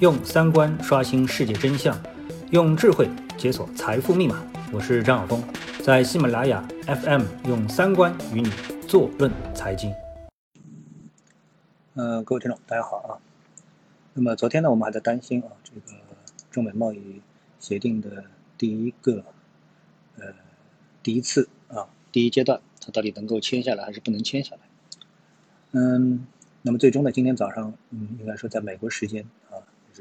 用三观刷新世界真相，用智慧解锁财富密码。我是张晓峰，在喜马拉雅 FM 用三观与你坐论财经。呃，各位听众，大家好啊。那么昨天呢，我们还在担心啊，这个中美贸易协定的第一个呃第一次啊第一阶段，它到底能够签下来还是不能签下来？嗯。那么最终呢？今天早上，嗯，应该说在美国时间，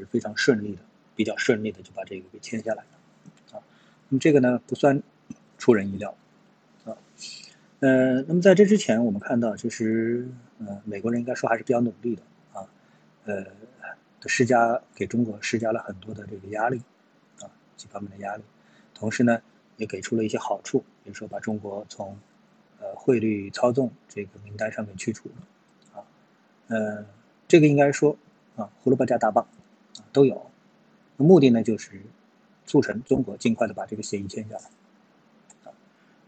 是非常顺利的，比较顺利的就把这个给签下来了，啊，那么这个呢不算出人意料，啊，呃，那么在这之前，我们看到其实，呃，美国人应该说还是比较努力的，啊，呃，施加给中国施加了很多的这个压力，啊，几方面的压力，同时呢，也给出了一些好处，比如说把中国从，呃，汇率操纵这个名单上面去除了。啊。呃，这个应该说啊，胡萝卜加大棒都有，目的呢就是促成中国尽快的把这个协议签下来。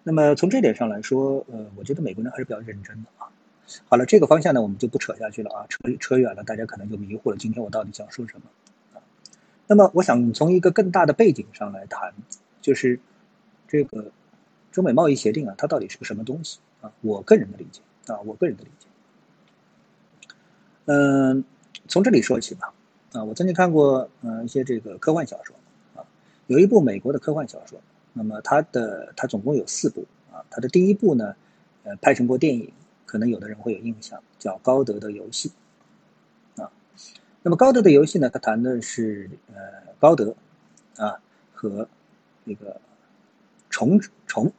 那么从这点上来说，呃，我觉得美国人还是比较认真的啊。好了，这个方向呢我们就不扯下去了啊，扯扯远了，大家可能就迷糊了。今天我到底想说什么？那么我想从一个更大的背景上来谈，就是这个中美贸易协定啊，它到底是个什么东西啊？我个人的理解啊，我个人的理解。嗯，从这里说起吧。啊，我曾经看过呃一些这个科幻小说啊，有一部美国的科幻小说，那么它的它总共有四部啊。它的第一部呢，呃，拍成过电影，可能有的人会有印象，叫《高德的游戏》啊。那么《高德的游戏》呢，它谈的是呃高德啊和那个虫虫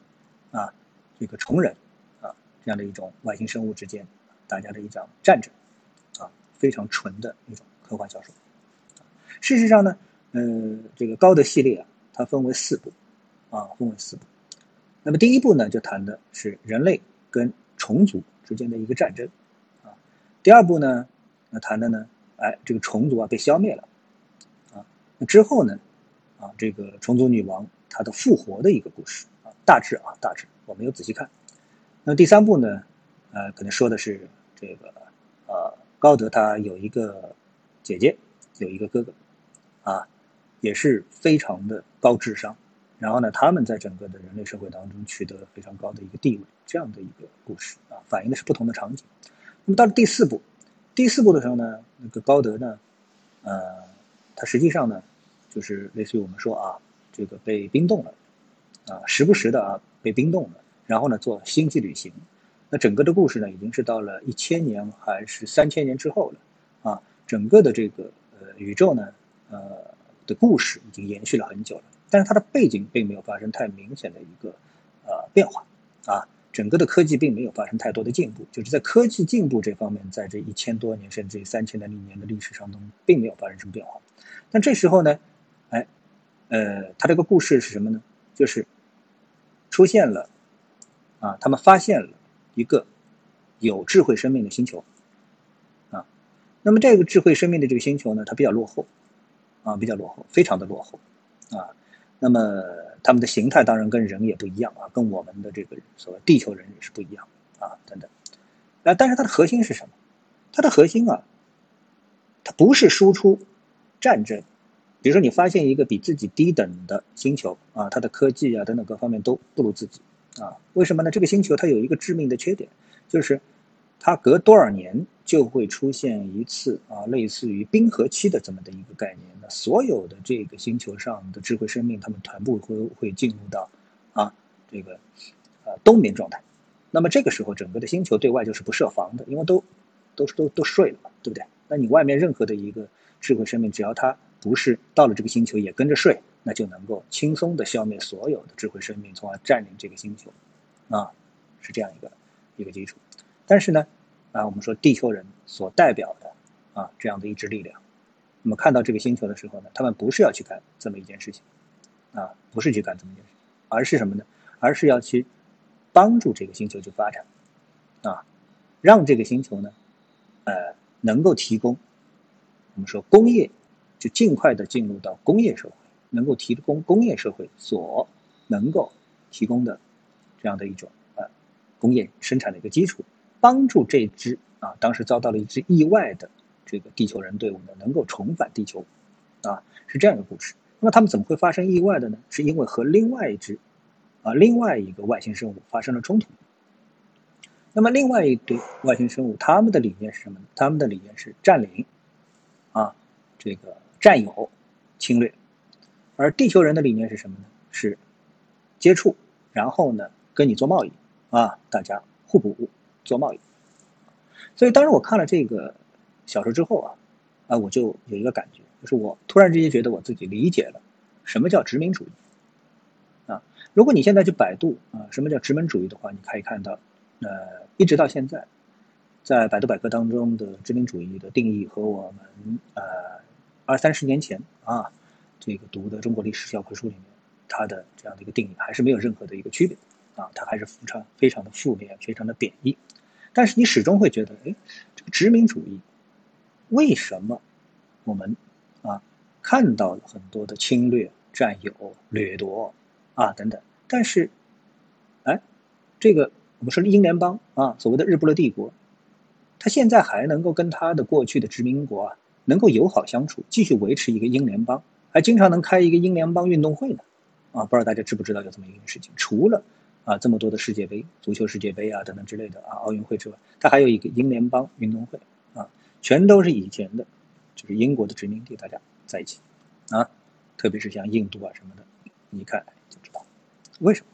啊这个虫人啊这样的一种外星生物之间大家的一场战争。啊非常纯的一种科幻小说。事实上呢，呃，这个高德系列啊，它分为四部，啊，分为四部。那么第一部呢，就谈的是人类跟虫族之间的一个战争，啊。第二部呢，那谈的呢，哎，这个虫族啊被消灭了，啊。那之后呢，啊，这个虫族女王她的复活的一个故事，啊，大致啊，大致我没有仔细看。那第三部呢，呃，可能说的是这个，呃。高德他有一个姐姐，有一个哥哥，啊，也是非常的高智商。然后呢，他们在整个的人类社会当中取得了非常高的一个地位，这样的一个故事啊，反映的是不同的场景。那么到了第四部，第四部的时候呢，那个高德呢，呃，他实际上呢，就是类似于我们说啊，这个被冰冻了，啊，时不时的啊被冰冻了，然后呢做星际旅行。那整个的故事呢，已经是到了一千年还是三千年之后了，啊，整个的这个呃宇宙呢，呃的故事已经延续了很久了，但是它的背景并没有发生太明显的一个呃变化，啊，整个的科技并没有发生太多的进步，就是在科技进步这方面，在这一千多年甚至三千多年的历史上中，并没有发生什么变化。但这时候呢，哎，呃，它这个故事是什么呢？就是出现了，啊，他们发现了。一个有智慧生命的星球，那么这个智慧生命的这个星球呢，它比较落后，啊，比较落后，非常的落后，啊，那么它们的形态当然跟人也不一样啊，跟我们的这个所谓地球人也是不一样啊，等等，啊，但是它的核心是什么？它的核心啊，它不是输出战争，比如说你发现一个比自己低等的星球啊，它的科技啊等等各方面都不如自己。啊，为什么呢？这个星球它有一个致命的缺点，就是它隔多少年就会出现一次啊，类似于冰河期的这么的一个概念。那所有的这个星球上的智慧生命，它们全部会会进入到啊这个呃冬眠状态。那么这个时候，整个的星球对外就是不设防的，因为都都都都睡了嘛，对不对？那你外面任何的一个智慧生命，只要它不是到了这个星球也跟着睡。那就能够轻松的消灭所有的智慧生命，从而占领这个星球，啊，是这样一个一个基础。但是呢，啊，我们说地球人所代表的啊这样的一支力量，那么看到这个星球的时候呢，他们不是要去干这么一件事情，啊，不是去干这么一件事，而是什么呢？而是要去帮助这个星球去发展，啊，让这个星球呢，呃，能够提供我们说工业，就尽快的进入到工业社会。能够提供工业社会所能够提供的这样的一种呃工业生产的一个基础，帮助这支啊当时遭到了一支意外的这个地球人队伍呢能够重返地球啊，是这样一个故事。那么他们怎么会发生意外的呢？是因为和另外一只啊另外一个外星生物发生了冲突。那么另外一对外星生物，他们的理念是什么呢？他们的理念是占领啊，这个占有、侵略。而地球人的理念是什么呢？是接触，然后呢跟你做贸易啊，大家互补做贸易。所以当时我看了这个小说之后啊，啊我就有一个感觉，就是我突然之间觉得我自己理解了什么叫殖民主义啊。如果你现在去百度啊，什么叫殖民主义的话，你可以看到，呃，一直到现在，在百度百科当中的殖民主义的定义和我们呃二三十年前啊。这个读的中国历史教科书里面，它的这样的一个定义还是没有任何的一个区别，啊，它还是非常非常的负面，非常的贬义。但是你始终会觉得，哎，这个殖民主义为什么我们啊看到了很多的侵略、占有、掠夺啊等等，但是，哎，这个我们说英联邦啊，所谓的日不落帝国，它现在还能够跟它的过去的殖民国啊能够友好相处，继续维持一个英联邦。还经常能开一个英联邦运动会呢，啊，不知道大家知不知道有这么一件事情？除了啊这么多的世界杯、足球世界杯啊等等之类的啊奥运会之外，它还有一个英联邦运动会啊，全都是以前的，就是英国的殖民地，大家在一起啊，特别是像印度啊什么的，你看就知道为什么？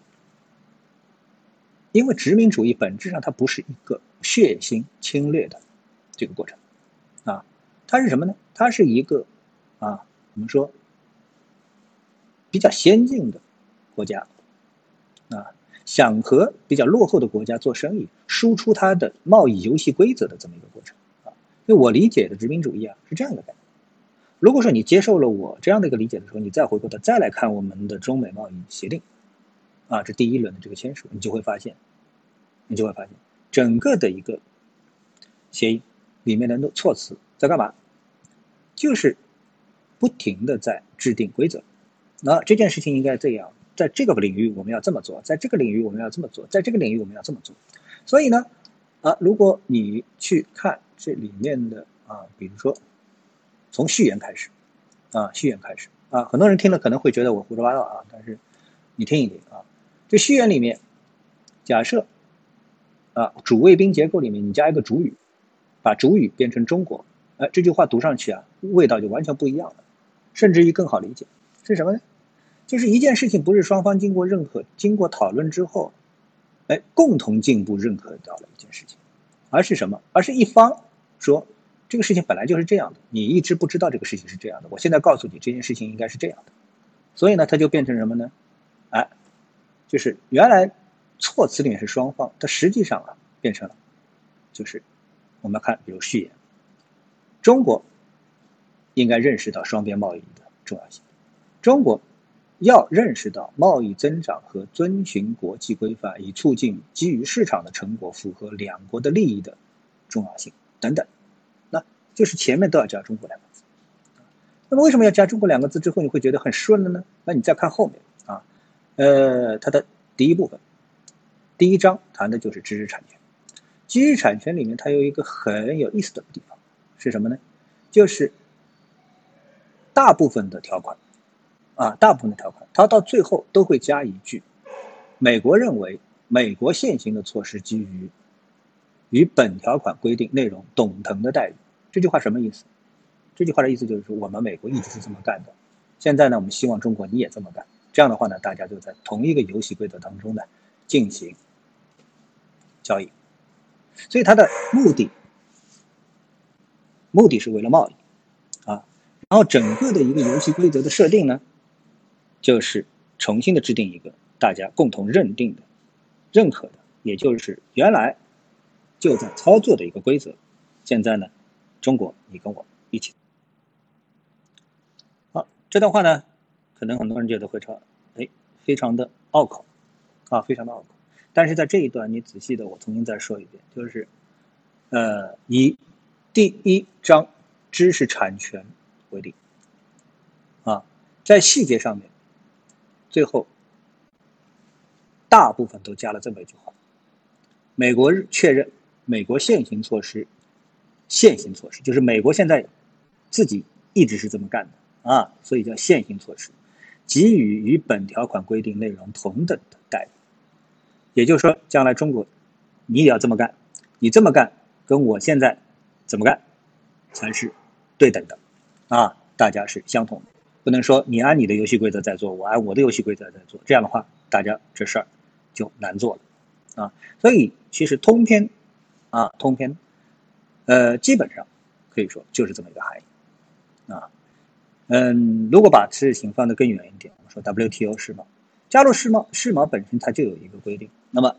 因为殖民主义本质上它不是一个血腥侵略的这个过程啊，它是什么呢？它是一个啊，我们说。比较先进的国家啊，想和比较落后的国家做生意，输出它的贸易游戏规则的这么一个过程啊。因为我理解的殖民主义啊是这样的概念。如果说你接受了我这样的一个理解的时候，你再回过头再来看我们的中美贸易协定啊，这第一轮的这个签署，你就会发现，你就会发现整个的一个协议里面的措辞在干嘛？就是不停的在制定规则。那这件事情应该这样，在这个领域我们要这么做，在这个领域我们要这么做，在这个领域我们要这么做。所以呢，啊，如果你去看这里面的啊，比如说从序言开始，啊，序言开始啊，很多人听了可能会觉得我胡说八道啊，但是你听一听啊，这序言里面假设啊，主谓宾结构里面你加一个主语，把主语变成中国，哎，这句话读上去啊，味道就完全不一样了，甚至于更好理解。是什么呢？就是一件事情不是双方经过认可经过讨论之后，哎，共同进步认可到了一件事情，而是什么？而是一方说这个事情本来就是这样的，你一直不知道这个事情是这样的，我现在告诉你这件事情应该是这样的，所以呢，它就变成什么呢？哎，就是原来措辞里面是双方，它实际上啊变成了，就是我们看，比如序言，中国应该认识到双边贸易的重要性。中国要认识到贸易增长和遵循国际规范，以促进基于市场的成果符合两国的利益的重要性等等，那就是前面都要加“中国”两个字。那么为什么要加“中国”两个字之后你会觉得很顺了呢？那你再看后面啊，呃，它的第一部分，第一章谈的就是知识产权。知识产权里面它有一个很有意思的地方是什么呢？就是大部分的条款。啊，大部分的条款，它到最后都会加一句：“美国认为，美国现行的措施基于与本条款规定内容等同的待遇。”这句话什么意思？这句话的意思就是说，我们美国一直是这么干的，现在呢，我们希望中国你也这么干。这样的话呢，大家就在同一个游戏规则当中呢进行交易。所以它的目的，目的是为了贸易啊。然后整个的一个游戏规则的设定呢？就是重新的制定一个大家共同认定的、认可的，也就是原来就在操作的一个规则。现在呢，中国你跟我一起。好，这段话呢，可能很多人觉得会说，哎，非常的拗口啊，非常的拗口。但是在这一段，你仔细的我重新再说一遍，就是呃，以第一章知识产权为例啊，在细节上面。最后，大部分都加了这么一句话：美国确认美国现行措施，现行措施就是美国现在自己一直是这么干的啊，所以叫现行措施，给予与本条款规定内容同等的待遇。也就是说，将来中国你也要这么干，你这么干跟我现在怎么干才是对等的啊，大家是相同的，不能说你按你的游戏规则在做，我按我的游戏规则在做，这样的话大家这事儿就难做了啊。所以其实通篇啊，通篇呃，基本上可以说就是这么一个含义啊。嗯，如果把事情放得更远一点，我们说 WTO 世贸，加入世贸，世贸本身它就有一个规定。那么，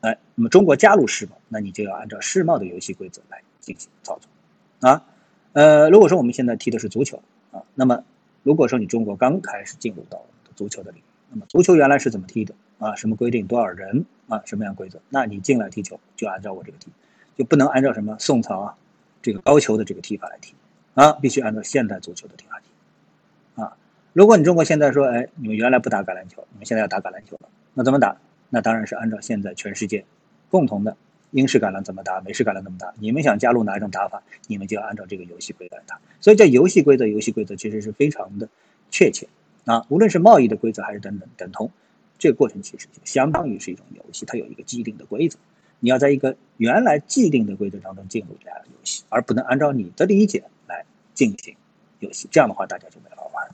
哎，那么中国加入世贸，那你就要按照世贸的游戏规则来进行操作啊。呃，如果说我们现在踢的是足球啊，那么如果说你中国刚开始进入到足球的领域，那么足球原来是怎么踢的啊？什么规定？多少人啊？什么样规则？那你进来踢球就按照我这个踢，就不能按照什么宋朝啊这个高俅的这个踢法来踢啊，必须按照现代足球的踢法踢啊。如果你中国现在说，哎，你们原来不打橄榄球，你们现在要打橄榄球了，那怎么打？那当然是按照现在全世界共同的英式橄榄怎么打，美式橄榄怎么打，你们想加入哪一种打法，你们就要按照这个游戏规则来打。所以，这游戏规则，游戏规则其实是非常的确切啊，无论是贸易的规则还是等等等同，这个过程其实就相当于是一种游戏，它有一个既定的规则，你要在一个原来既定的规则当中进入这样的游戏，而不能按照你的理解来进行游戏，这样的话大家就没法玩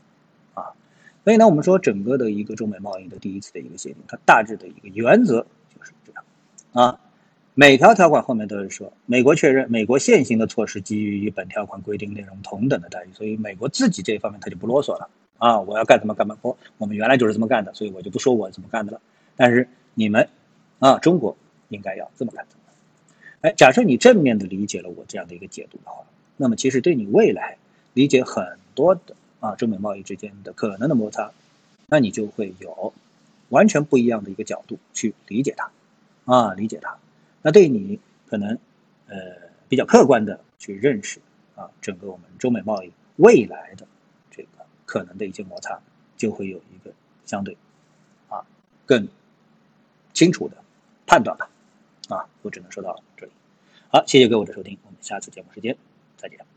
啊。所以呢，我们说整个的一个中美贸易的第一次的一个协定，它大致的一个原则就是这样啊。每条条款后面都是说，美国确认美国现行的措施基于与本条款规定内容同等的待遇，所以美国自己这一方面他就不啰嗦了啊，我要干什么干嘛，我我们原来就是这么干的，所以我就不说我怎么干的了。但是你们啊，中国应该要这么干。哎，假设你正面的理解了我这样的一个解读的话，那么其实对你未来理解很多的。啊，中美贸易之间的可能的摩擦，那你就会有完全不一样的一个角度去理解它，啊，理解它，那对你可能呃比较客观的去认识啊，整个我们中美贸易未来的这个可能的一些摩擦，就会有一个相对啊更清楚的判断吧，啊，我只能说到这里，好，谢谢各位的收听，我们下次节目时间再见。